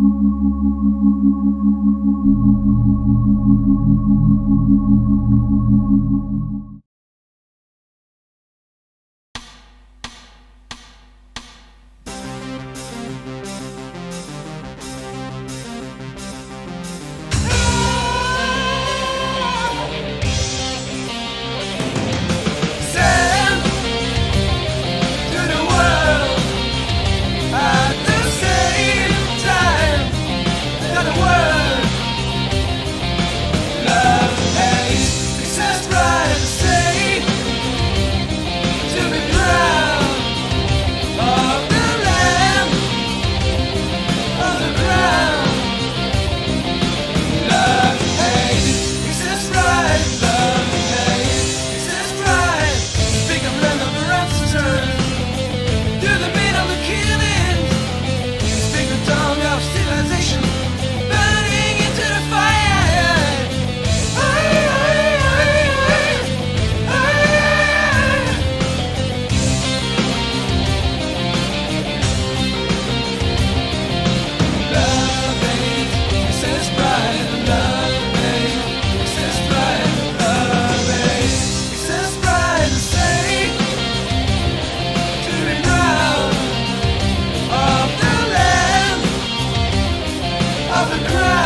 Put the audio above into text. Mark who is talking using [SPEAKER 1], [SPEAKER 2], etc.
[SPEAKER 1] Thank you. the ground.